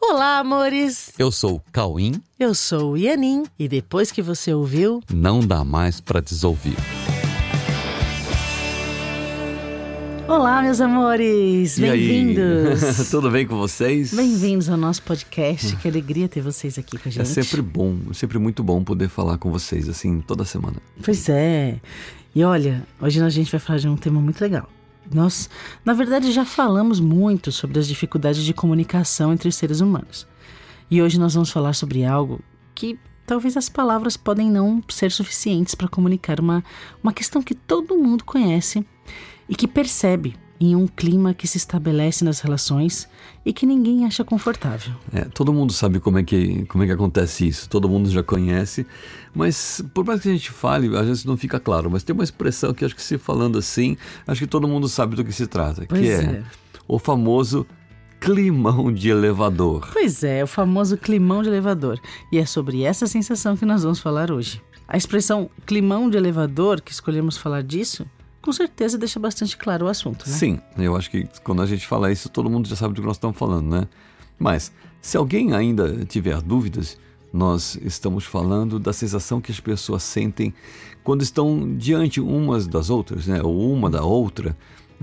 Olá, amores! Eu sou o Cauim. Eu sou o Ianin e depois que você ouviu, não dá mais para desouvir. Olá, meus amores! Bem-vindos! Tudo bem com vocês? Bem-vindos ao nosso podcast. Que alegria ter vocês aqui com a gente. É sempre bom, sempre muito bom poder falar com vocês assim toda semana. Pois é. E olha, hoje a gente vai falar de um tema muito legal. Nós, na verdade, já falamos muito sobre as dificuldades de comunicação entre os seres humanos. E hoje nós vamos falar sobre algo que talvez as palavras podem não ser suficientes para comunicar uma, uma questão que todo mundo conhece e que percebe em um clima que se estabelece nas relações e que ninguém acha confortável. É, todo mundo sabe como é, que, como é que acontece isso, todo mundo já conhece, mas por mais que a gente fale, às vezes não fica claro, mas tem uma expressão que acho que se falando assim, acho que todo mundo sabe do que se trata, pois que é, é o famoso climão de elevador. Pois é, o famoso climão de elevador. E é sobre essa sensação que nós vamos falar hoje. A expressão climão de elevador, que escolhemos falar disso, com certeza deixa bastante claro o assunto, né? Sim, eu acho que quando a gente fala isso, todo mundo já sabe do que nós estamos falando, né? Mas, se alguém ainda tiver dúvidas, nós estamos falando da sensação que as pessoas sentem quando estão diante umas das outras, né? Ou uma da outra.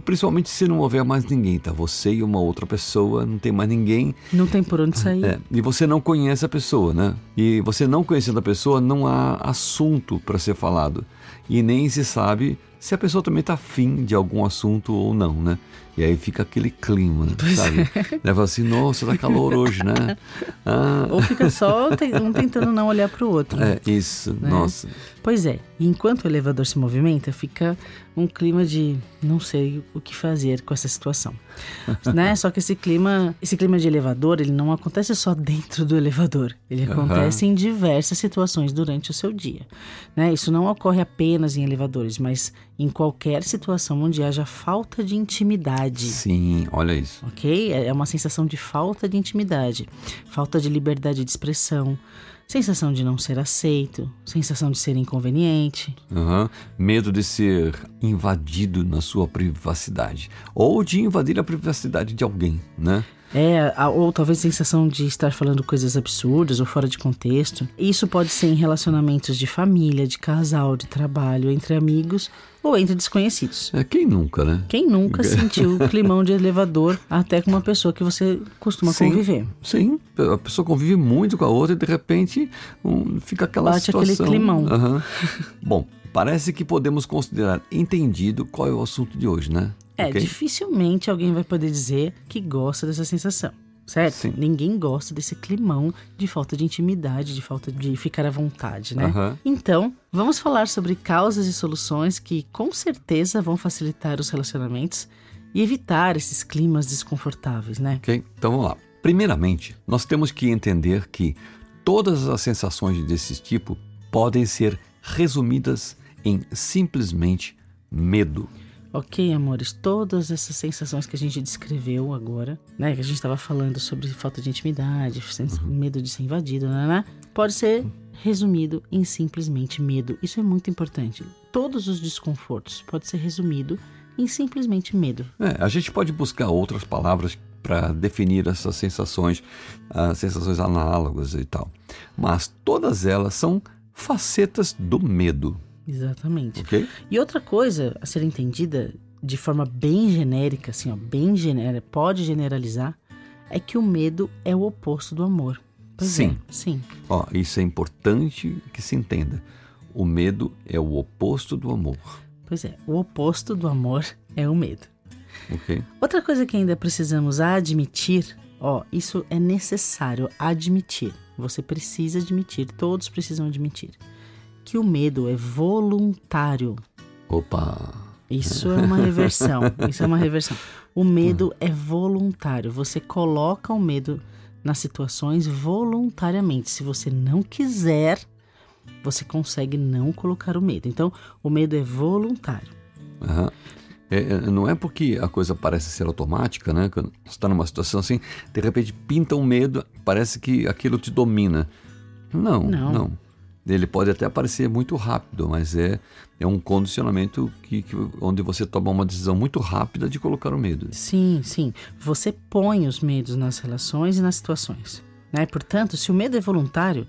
Principalmente se não houver mais ninguém, tá? Você e uma outra pessoa, não tem mais ninguém. Não tem por onde sair. É, e você não conhece a pessoa, né? E você não conhecendo a pessoa, não há assunto para ser falado. E nem se sabe se a pessoa também está afim de algum assunto ou não, né? E aí fica aquele clima, pois sabe? É. Leva assim, nossa, tá calor hoje, né? Ah. Ou fica só um tentando não olhar para o outro. É, isso, né? nossa. Pois é, e enquanto o elevador se movimenta, fica um clima de não sei o que fazer com essa situação. né? Só que esse clima, esse clima de elevador, ele não acontece só dentro do elevador. Ele acontece uhum. em diversas situações durante o seu dia. Né? Isso não ocorre apenas em elevadores, mas em qualquer situação onde haja falta de intimidade. Sim, olha isso. Ok? É uma sensação de falta de intimidade, falta de liberdade de expressão sensação de não ser aceito, sensação de ser inconveniente. Uhum. Medo de ser invadido na sua privacidade ou de invadir a privacidade de alguém, né? É, ou talvez a sensação de estar falando coisas absurdas ou fora de contexto. Isso pode ser em relacionamentos de família, de casal, de trabalho, entre amigos ou entre desconhecidos. É, quem nunca, né? Quem nunca sentiu o climão de elevador até com uma pessoa que você costuma sim, conviver? Sim, a pessoa convive muito com a outra e de repente um, fica aquela Bate situação. aquele climão. Uhum. Bom, parece que podemos considerar entendido qual é o assunto de hoje, né? É, okay? dificilmente alguém vai poder dizer que gosta dessa sensação. Certo? Sim. Ninguém gosta desse climão de falta de intimidade, de falta de ficar à vontade, né? Uhum. Então, vamos falar sobre causas e soluções que com certeza vão facilitar os relacionamentos e evitar esses climas desconfortáveis, né? Ok, então vamos lá. Primeiramente, nós temos que entender que todas as sensações desse tipo podem ser resumidas em simplesmente medo. Ok, amores, todas essas sensações que a gente descreveu agora, né? Que a gente estava falando sobre falta de intimidade, uhum. medo de ser invadido, né, né? Pode ser resumido em simplesmente medo. Isso é muito importante. Todos os desconfortos pode ser resumido em simplesmente medo. É, a gente pode buscar outras palavras para definir essas sensações, as sensações análogas e tal. Mas todas elas são facetas do medo. Exatamente. Okay? E outra coisa a ser entendida de forma bem genérica, assim, ó, bem genérica, pode generalizar, é que o medo é o oposto do amor. Pois sim. É, sim. Ó, isso é importante que se entenda. O medo é o oposto do amor. Pois é, o oposto do amor é o medo. Outra coisa que ainda precisamos admitir, ó, isso é necessário admitir. Você precisa admitir, todos precisam admitir que o medo é voluntário. Opa! Isso é uma reversão. Isso é uma reversão. O medo é voluntário. Você coloca o medo nas situações voluntariamente. Se você não quiser, você consegue não colocar o medo. Então, o medo é voluntário. Uhum. É, não é porque a coisa parece ser automática, né? Quando você está numa situação assim, de repente pinta um medo, parece que aquilo te domina. Não, não. não. Ele pode até parecer muito rápido, mas é, é um condicionamento que, que, onde você toma uma decisão muito rápida de colocar o medo. Sim, sim. Você põe os medos nas relações e nas situações. Né? Portanto, se o medo é voluntário,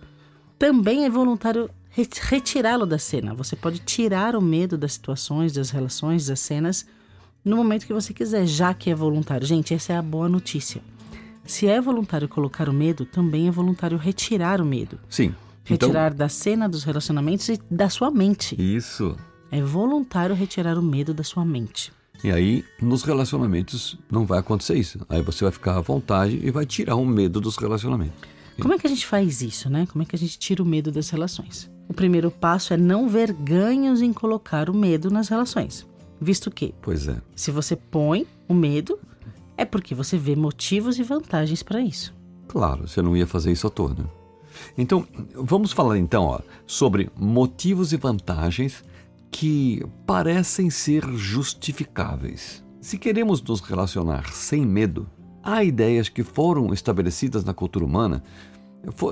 também é voluntário retirá-lo da cena. Você pode tirar o medo das situações, das relações, das cenas no momento que você quiser, já que é voluntário. Gente, essa é a boa notícia. Se é voluntário colocar o medo, também é voluntário retirar o medo. Sim. Retirar então... da cena, dos relacionamentos e da sua mente. Isso. É voluntário retirar o medo da sua mente. E aí, nos relacionamentos, não vai acontecer isso. Aí você vai ficar à vontade e vai tirar o medo dos relacionamentos. Como é que a gente faz isso, né? Como é que a gente tira o medo das relações? O primeiro passo é não ver ganhos em colocar o medo nas relações. Visto que, pois é. se você põe o medo, é porque você vê motivos e vantagens para isso. Claro, você não ia fazer isso à toa, né? Então, vamos falar então ó, sobre motivos e vantagens que parecem ser justificáveis. Se queremos nos relacionar sem medo, há ideias que foram estabelecidas na cultura humana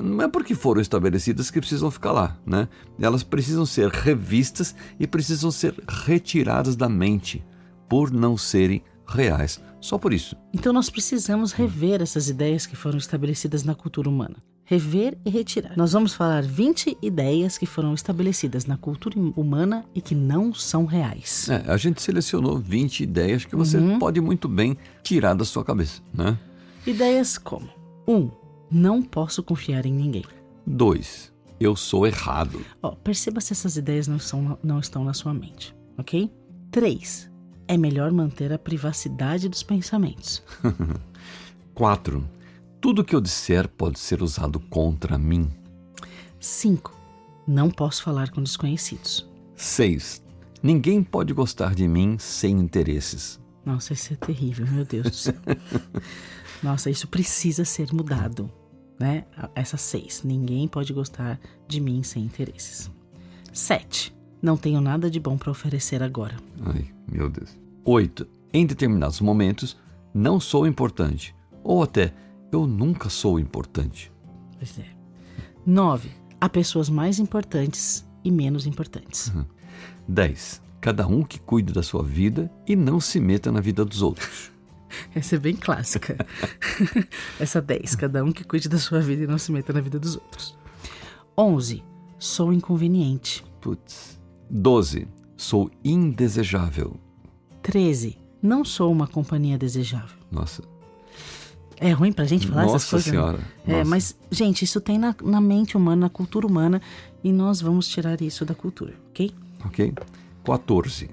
não é porque foram estabelecidas que precisam ficar lá, né? Elas precisam ser revistas e precisam ser retiradas da mente por não serem reais. Só por isso. Então nós precisamos rever essas ideias que foram estabelecidas na cultura humana. Rever e retirar. Nós vamos falar 20 ideias que foram estabelecidas na cultura humana e que não são reais. É, a gente selecionou 20 ideias que você uhum. pode muito bem tirar da sua cabeça, né? Ideias como: 1. Um, não posso confiar em ninguém. 2. Eu sou errado. Oh, perceba se essas ideias não, são, não estão na sua mente, ok? 3. É melhor manter a privacidade dos pensamentos. 4. Tudo que eu disser pode ser usado contra mim. 5. Não posso falar com desconhecidos. 6. Ninguém pode gostar de mim sem interesses. Nossa, isso é terrível, meu Deus do céu. Nossa, isso precisa ser mudado né? Essas seis. Ninguém pode gostar de mim sem interesses. Sete. Não tenho nada de bom para oferecer agora. Ai, meu Deus. Oito. Em determinados momentos, não sou importante. Ou até, eu nunca sou importante. Pois é. Nove. Há pessoas mais importantes e menos importantes. Uhum. Dez. Cada um que cuide da sua vida e não se meta na vida dos outros. Essa é bem clássica. Essa 10. Cada um que cuide da sua vida e não se meta na vida dos outros. 11. Sou inconveniente. Putz. 12. Sou indesejável. 13. Não sou uma companhia desejável. Nossa. É ruim pra gente falar Nossa essas coisas? Né? Senhora. É, Nossa. mas, gente, isso tem na, na mente humana, na cultura humana, e nós vamos tirar isso da cultura, ok? Ok. 14.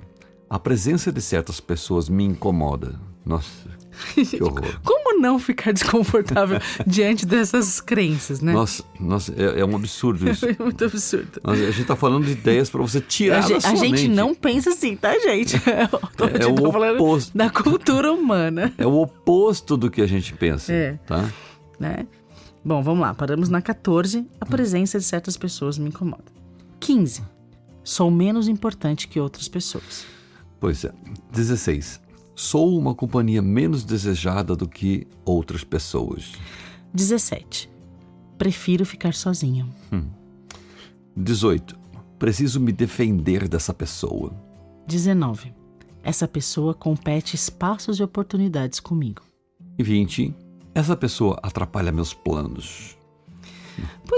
A presença de certas pessoas me incomoda. Nossa, que horror. Como não ficar desconfortável diante dessas crenças, né? Nossa, nossa é, é um absurdo isso. É muito absurdo. a gente tá falando de ideias para você tirar a da gente, sua A gente mente. não pensa assim, tá, gente? É, é o tá oposto. da cultura humana. É o oposto do que a gente pensa, é. tá? Né? Bom, vamos lá. Paramos na 14. A presença de certas pessoas me incomoda. 15. Sou menos importante que outras pessoas. Pois é. 16. Sou uma companhia menos desejada do que outras pessoas. 17. Prefiro ficar sozinho. Hum. 18. Preciso me defender dessa pessoa. 19. Essa pessoa compete espaços e oportunidades comigo. E 20. Essa pessoa atrapalha meus planos.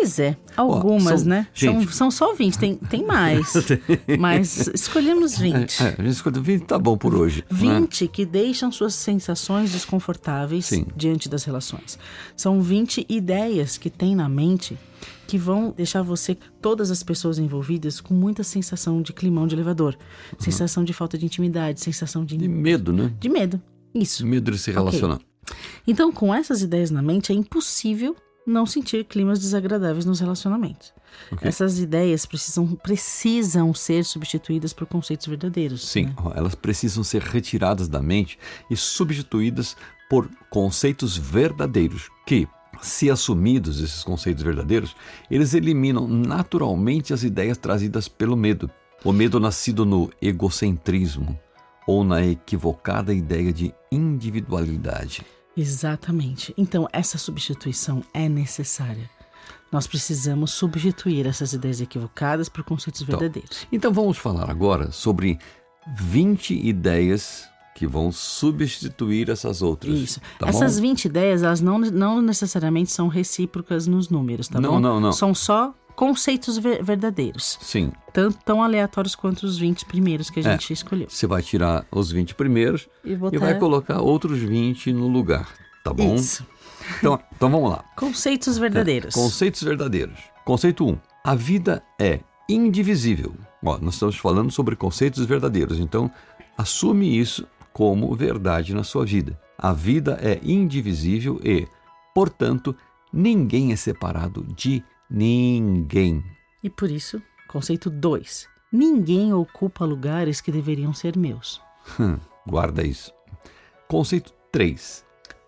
Pois é, algumas, são, né? Gente, são, são só 20, tem, tem mais. mas escolhemos 20. É, é, a gente escolheu 20, tá bom por hoje. 20 né? que deixam suas sensações desconfortáveis Sim. diante das relações. São 20 ideias que tem na mente que vão deixar você, todas as pessoas envolvidas, com muita sensação de climão de elevador, uhum. sensação de falta de intimidade, sensação de. De medo, né? De medo. Isso. Medo de se relacionar. Okay. Então, com essas ideias na mente, é impossível não sentir climas desagradáveis nos relacionamentos. Okay. Essas ideias precisam, precisam ser substituídas por conceitos verdadeiros. Sim, né? elas precisam ser retiradas da mente e substituídas por conceitos verdadeiros que, se assumidos esses conceitos verdadeiros, eles eliminam naturalmente as ideias trazidas pelo medo. O medo nascido no egocentrismo ou na equivocada ideia de individualidade. Exatamente. Então, essa substituição é necessária. Nós precisamos substituir essas ideias equivocadas por conceitos verdadeiros. Então vamos falar agora sobre 20 ideias que vão substituir essas outras. Isso. tá essas bom? 20 ideias, elas não, não necessariamente são recíprocas nos números, tá Não, bom? não, não. São só conceitos ver- verdadeiros. Sim, Tanto tão aleatórios quanto os 20 primeiros que a É. gente escolheu. você vai tirar os 20 primeiros E botar... e vai colocar outros 20 no lugar, tá bom? Isso. Então, então vamos lá. Conceitos verdadeiros. Conceitos verdadeiros. Conceito 1. A vida é indivisível. Ó, nós estamos falando sobre conceitos verdadeiros, então assume isso como verdade na sua vida. A vida é indivisível e, portanto, ninguém é separado de ninguém. E por isso, conceito 2. Ninguém ocupa lugares que deveriam ser meus. Hum, guarda isso. Conceito 3.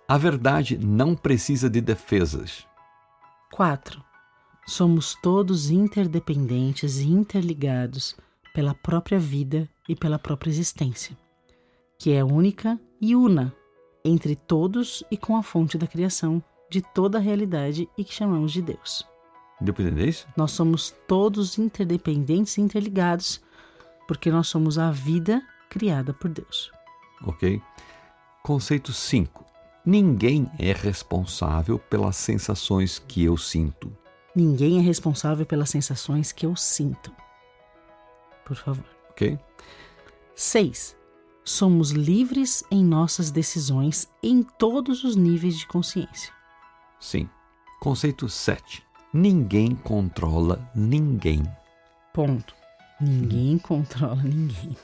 A verdade não precisa de defesas. 4. Somos todos interdependentes e interligados pela própria vida e pela própria existência, que é única e una entre todos e com a fonte da criação de toda a realidade e que chamamos de Deus. Deu para entender isso? Nós somos todos interdependentes e interligados porque nós somos a vida criada por Deus. Ok? Conceito 5. Ninguém é responsável pelas sensações que eu sinto. Ninguém é responsável pelas sensações que eu sinto. Por favor. Ok? 6. Somos livres em nossas decisões em todos os níveis de consciência. Sim. Conceito 7. Ninguém controla ninguém. Ponto. Ninguém controla ninguém.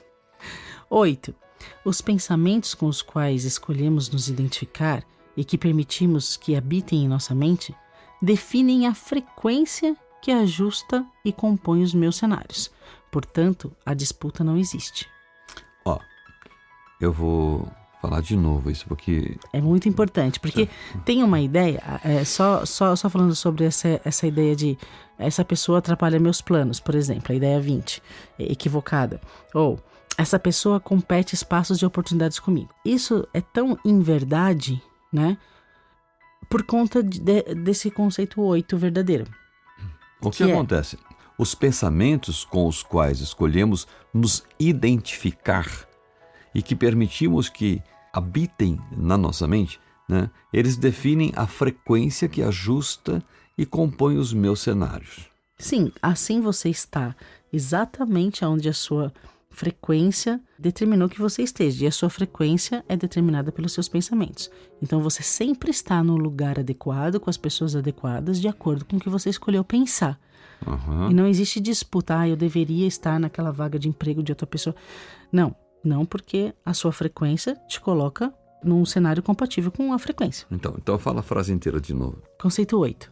8. Os pensamentos com os quais escolhemos nos identificar e que permitimos que habitem em nossa mente definem a frequência que ajusta e compõe os meus cenários. Portanto, a disputa não existe. Ó, eu vou falar de novo isso, porque. É muito importante, porque tem uma ideia, é, só, só, só falando sobre essa, essa ideia de essa pessoa atrapalha meus planos, por exemplo, a ideia 20, é equivocada. Ou essa pessoa compete espaços de oportunidades comigo. Isso é tão inverdade, né? Por conta de- de- desse conceito 8 verdadeiro. O que, Que é? acontece? Os pensamentos com os quais escolhemos nos identificar e que permitimos que habitem na nossa mente, né? eles definem a frequência que ajusta e compõe os meus cenários. Sim, assim você está exatamente onde a sua frequência determinou que você esteja. E a sua frequência é determinada pelos seus pensamentos. Então você sempre está no lugar adequado, com as pessoas adequadas, de acordo com o que você escolheu pensar. Aham. E não existe disputa, ah, eu deveria estar naquela vaga de emprego de outra pessoa. Não, não porque a sua frequência te coloca num cenário compatível com a frequência. Então, então fala a frase inteira de novo. Conceito 8.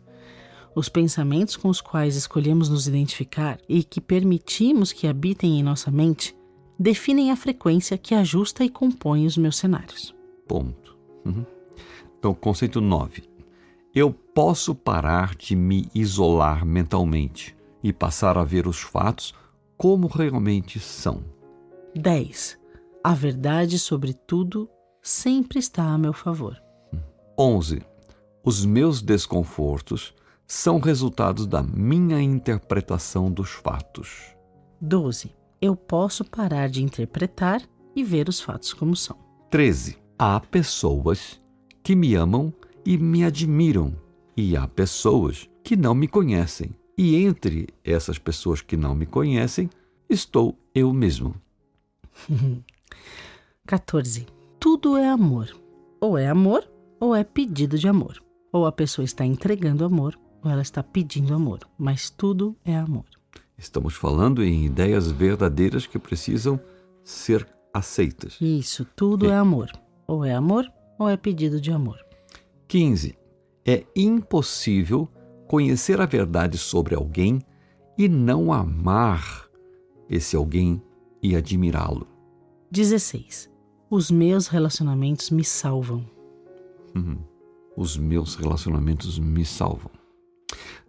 Os pensamentos com os quais escolhemos nos identificar e que permitimos que habitem em nossa mente definem a frequência que ajusta e compõe os meus cenários. Ponto. Uhum. Então, conceito 9. Eu posso parar de me isolar mentalmente e passar a ver os fatos como realmente são. 10. A verdade sobre tudo sempre está a meu favor. 11. Os meus desconfortos são resultados da minha interpretação dos fatos. 12. Eu posso parar de interpretar e ver os fatos como são. 13. Há pessoas que me amam e me admiram, e há pessoas que não me conhecem. E entre essas pessoas que não me conhecem, estou eu mesmo. 14. Tudo é amor. Ou é amor, ou é pedido de amor. Ou a pessoa está entregando amor, ou ela está pedindo amor. Mas tudo é amor. Estamos falando em ideias verdadeiras que precisam ser aceitas. Isso, tudo é amor. Ou é amor, ou é pedido de amor. 15. É impossível conhecer a verdade sobre alguém e não amar esse alguém e admirá-lo. 16. Os meus relacionamentos me salvam. Os meus relacionamentos me salvam.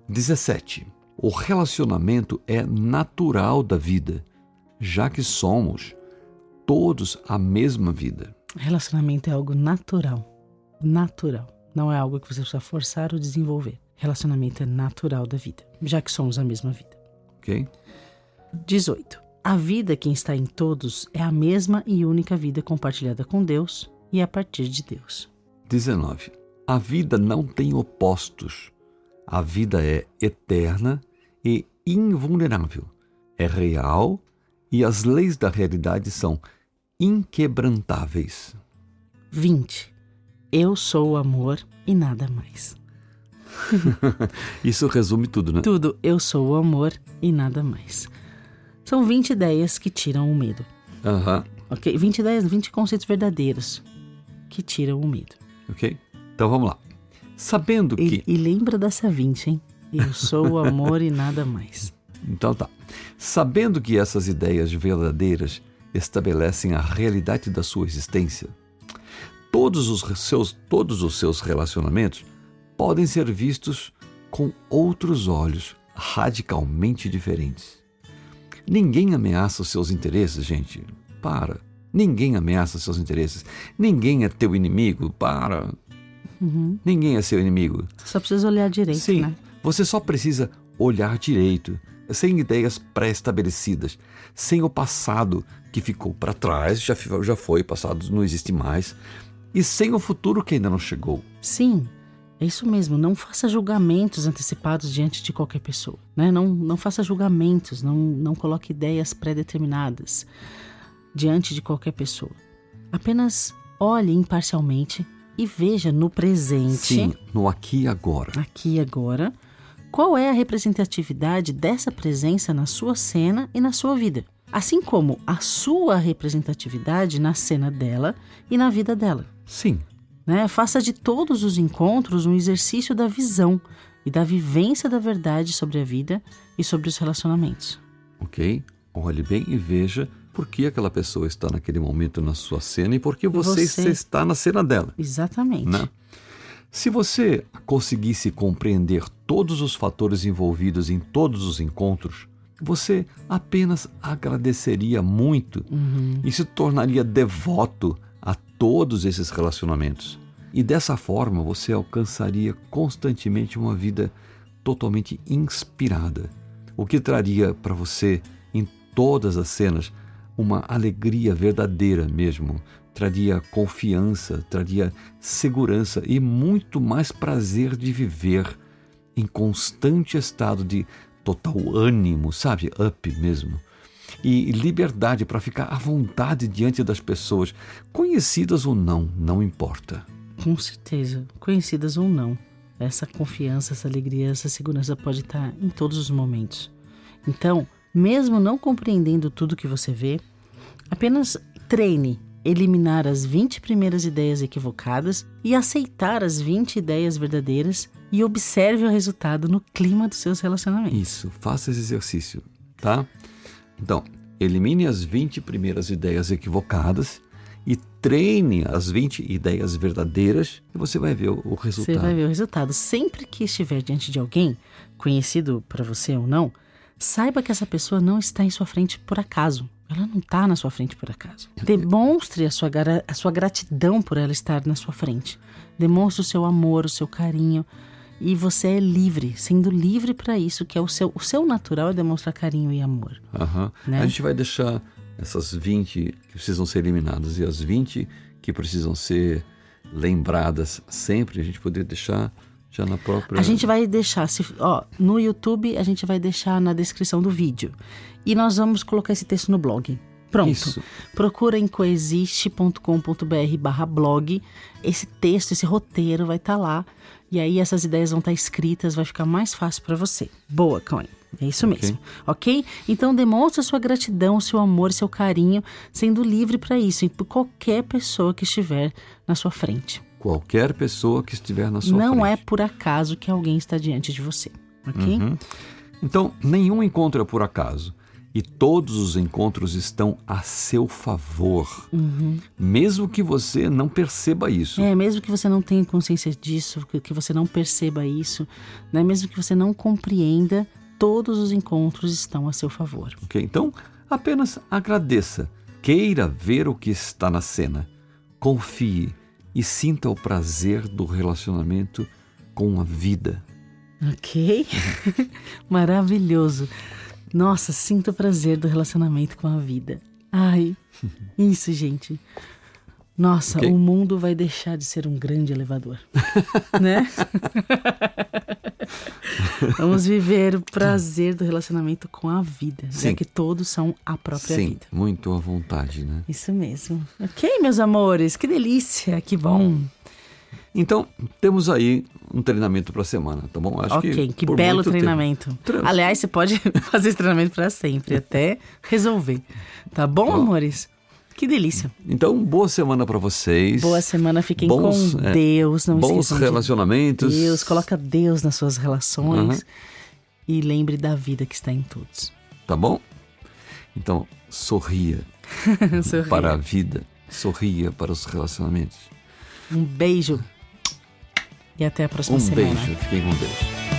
17. O relacionamento é natural da vida, já que somos todos a mesma vida. Relacionamento é algo natural. Natural. Não é algo que você precisa forçar ou desenvolver. Relacionamento é natural da vida, já que somos a mesma vida. Ok? 18. A vida que está em todos é a mesma e única vida compartilhada com Deus e a partir de Deus. 19. A vida não tem opostos. A vida é eterna e invulnerável. É real e as leis da realidade são inquebrantáveis. 20. Eu sou o amor e nada mais. Isso resume tudo, né? Tudo, eu sou o amor e nada mais. São 20 ideias que tiram o medo. Aham. Ok? 20 ideias, 20 conceitos verdadeiros que tiram o medo. Ok? Então vamos lá. Sabendo E, que. e lembra dessa 20, hein? Eu sou o amor e nada mais. Então tá. Sabendo que essas ideias verdadeiras estabelecem a realidade da sua existência, todos os seus, todos os seus relacionamentos podem ser vistos com outros olhos radicalmente diferentes. Ninguém ameaça os seus interesses, gente. Para. Ninguém ameaça os seus interesses. Ninguém é teu inimigo. Para. Ninguém é seu inimigo. Só precisa olhar direito, Sim, né? você só precisa olhar direito, sem ideias pré-estabelecidas, sem o passado que ficou para trás, já, já foi passado, não existe mais, e sem o futuro que ainda não chegou. Sim, é isso mesmo. Não faça julgamentos antecipados diante de qualquer pessoa. Né? Não, não faça julgamentos, não, não coloque ideias pré-determinadas diante de qualquer pessoa. Apenas olhe imparcialmente e veja no presente, Sim, no aqui e agora. aqui e agora, qual é a representatividade dessa presença na sua cena e na sua vida. Assim como a sua representatividade na cena dela e na vida dela Sim, né? Faça de todos os encontros um exercício da visão e da vivência da verdade sobre a vida e sobre os relacionamentos. ok? Olhe bem e veja por que aquela pessoa está naquele momento na sua cena e por que você, Você- está na cena dela. Exatamente. né? Se você conseguisse compreender todos os fatores envolvidos em todos os encontros, você apenas agradeceria muito e se tornaria devoto a todos esses relacionamentos. E dessa forma você alcançaria constantemente uma vida totalmente inspirada, o que traria para você em todas as cenas uma alegria verdadeira mesmo, traria confiança, traria segurança e muito mais prazer de viver em constante estado de total ânimo, sabe? Up mesmo. E liberdade para ficar à vontade diante das pessoas, conhecidas ou não, não importa. Com certeza, conhecidas ou não, essa confiança, essa alegria, essa segurança pode estar em todos os momentos. Então, mesmo não compreendendo tudo que você vê, apenas treine eliminar as 20 primeiras ideias equivocadas e aceitar as 20 ideias verdadeiras e observe o resultado no clima dos seus relacionamentos. Isso, faça esse exercício, tá? Então, elimine as 20 primeiras ideias equivocadas e treine as 20 ideias verdadeiras e você vai ver o, o Você resultado. vai ver o resultado. Sempre que estiver diante de alguém, conhecido para você ou não, saiba que essa pessoa não está em sua frente por acaso. Ela não está na sua frente por acaso. Demonstre a sua, a sua gratidão por ela estar na sua frente. Demonstre o seu amor, o seu carinho. E você é livre, sendo livre para isso, que é o seu, o seu natural é demonstrar carinho e amor. Aham. Né? A gente vai deixar essas 20 que precisam ser eliminadas e as 20 que precisam ser lembradas sempre, a gente poder deixar já na própria. A gente vai deixar, se, ó, no YouTube a gente vai deixar na descrição do vídeo. E nós vamos colocar esse texto no blog. Pronto. Isso. Procura em coexiste.com.br barra blog. Esse texto, esse roteiro vai estar lá. E aí essas ideias vão estar escritas, vai ficar mais fácil para você. Boa, Coen. É isso Ok. mesmo, ok? Então demonstre sua gratidão, seu amor, seu carinho, sendo livre para isso, e por qualquer pessoa que estiver na sua frente. Qualquer pessoa que estiver na sua Não é frente. por acaso que alguém está diante de você, ok? Uhum. Então, nenhum encontro é por acaso. E todos os encontros estão a seu favor. Mesmo que você não perceba isso. É, mesmo que você não tenha consciência disso, que, que você não perceba isso, né? mesmo que você não compreenda, todos os encontros estão a seu favor. ok? Então, apenas agradeça. Queira ver o que está na cena. Confie e sinta o prazer do relacionamento com a vida. Ok? Maravilhoso. Nossa, sinta o prazer do relacionamento com a vida. Ai, isso, gente. Nossa, okay. o mundo vai deixar de ser um grande elevador, né? Vamos viver o prazer do relacionamento com a vida, Sim. já que todos são a própria Sim, vida. muito à vontade, né? Isso mesmo. Ok, meus amores, que delícia, que bom. Então, temos aí um treinamento para a semana, tá bom? Acho ok, que, que belo treinamento. Tempo. Aliás, você pode fazer esse treinamento para sempre, até resolver. Tá bom, amores? Que delícia. Então, boa semana para vocês. Boa semana, fiquem bons, com é, Deus. Não bons relacionamentos. De Deus, coloca Deus nas suas relações. Uhum. E lembre da vida que está em todos. Tá bom? Então, sorria, sorria. para a vida, sorria para os relacionamentos. Um beijo. E até a próxima um semana. Um beijo. Fiquem com Deus.